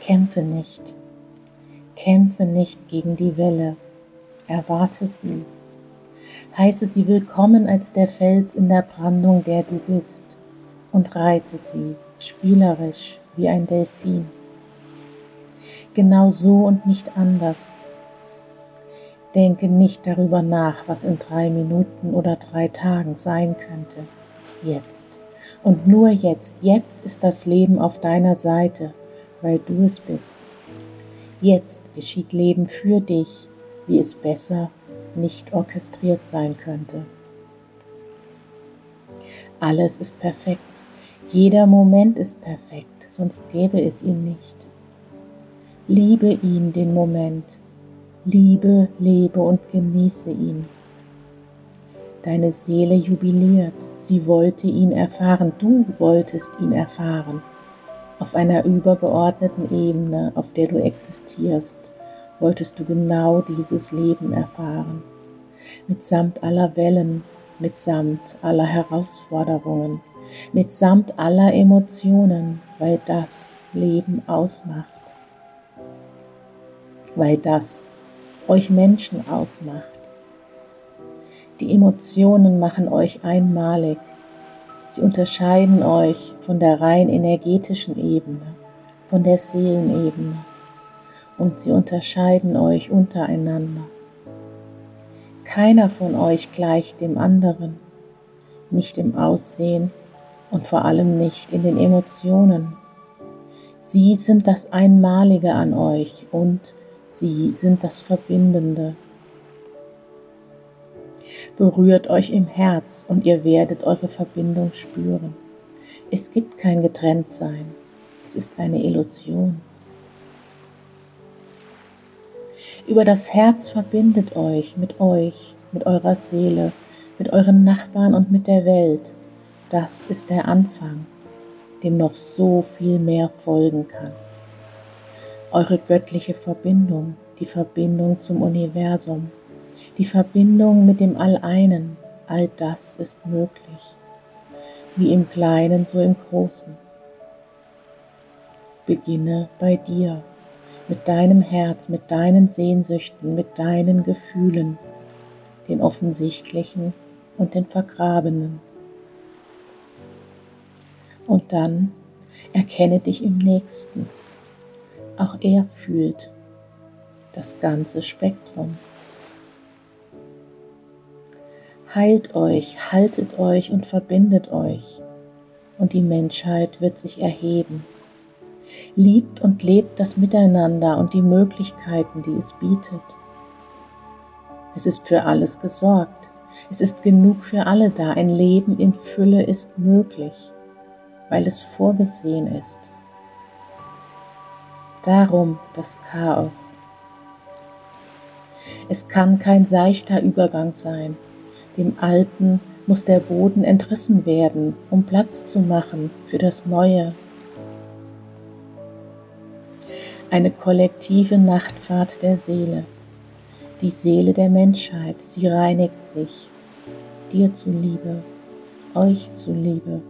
Kämpfe nicht, kämpfe nicht gegen die Welle, erwarte sie. Heiße sie willkommen als der Fels in der Brandung, der du bist, und reite sie spielerisch wie ein Delfin. Genau so und nicht anders. Denke nicht darüber nach, was in drei Minuten oder drei Tagen sein könnte. Jetzt. Und nur jetzt. Jetzt ist das Leben auf deiner Seite, weil du es bist. Jetzt geschieht Leben für dich, wie es besser nicht orchestriert sein könnte. Alles ist perfekt. Jeder Moment ist perfekt, sonst gäbe es ihn nicht. Liebe ihn den Moment. Liebe, lebe und genieße ihn. Deine Seele jubiliert, sie wollte ihn erfahren, du wolltest ihn erfahren. Auf einer übergeordneten Ebene, auf der du existierst, wolltest du genau dieses Leben erfahren. Mitsamt aller Wellen, mitsamt aller Herausforderungen, mitsamt aller Emotionen, weil das Leben ausmacht. Weil das euch Menschen ausmacht die Emotionen machen euch einmalig. Sie unterscheiden euch von der rein energetischen Ebene, von der Seelenebene und sie unterscheiden euch untereinander. Keiner von euch gleicht dem anderen, nicht im Aussehen und vor allem nicht in den Emotionen. Sie sind das Einmalige an euch und sie sind das Verbindende berührt euch im Herz und ihr werdet eure Verbindung spüren. Es gibt kein Getrenntsein, es ist eine Illusion. Über das Herz verbindet euch mit euch, mit eurer Seele, mit euren Nachbarn und mit der Welt. Das ist der Anfang, dem noch so viel mehr folgen kann. Eure göttliche Verbindung, die Verbindung zum Universum, die Verbindung mit dem Alleinen, all das ist möglich, wie im Kleinen so im Großen. Beginne bei dir, mit deinem Herz, mit deinen Sehnsüchten, mit deinen Gefühlen, den offensichtlichen und den vergrabenen. Und dann erkenne dich im Nächsten. Auch er fühlt das ganze Spektrum. Heilt euch, haltet euch und verbindet euch, und die Menschheit wird sich erheben. Liebt und lebt das Miteinander und die Möglichkeiten, die es bietet. Es ist für alles gesorgt. Es ist genug für alle da. Ein Leben in Fülle ist möglich, weil es vorgesehen ist. Darum das Chaos. Es kann kein seichter Übergang sein, dem Alten muss der Boden entrissen werden, um Platz zu machen für das Neue. Eine kollektive Nachtfahrt der Seele. Die Seele der Menschheit, sie reinigt sich. Dir zuliebe, euch zuliebe.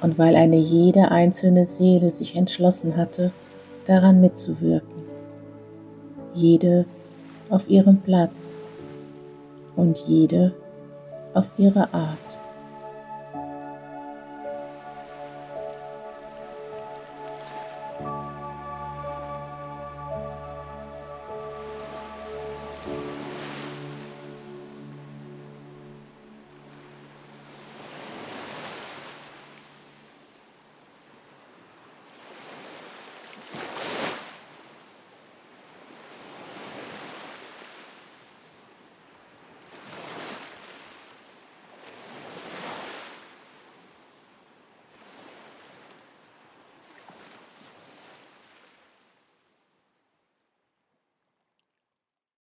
Und weil eine jede einzelne Seele sich entschlossen hatte, daran mitzuwirken. Jede auf ihrem Platz und jede auf ihre Art.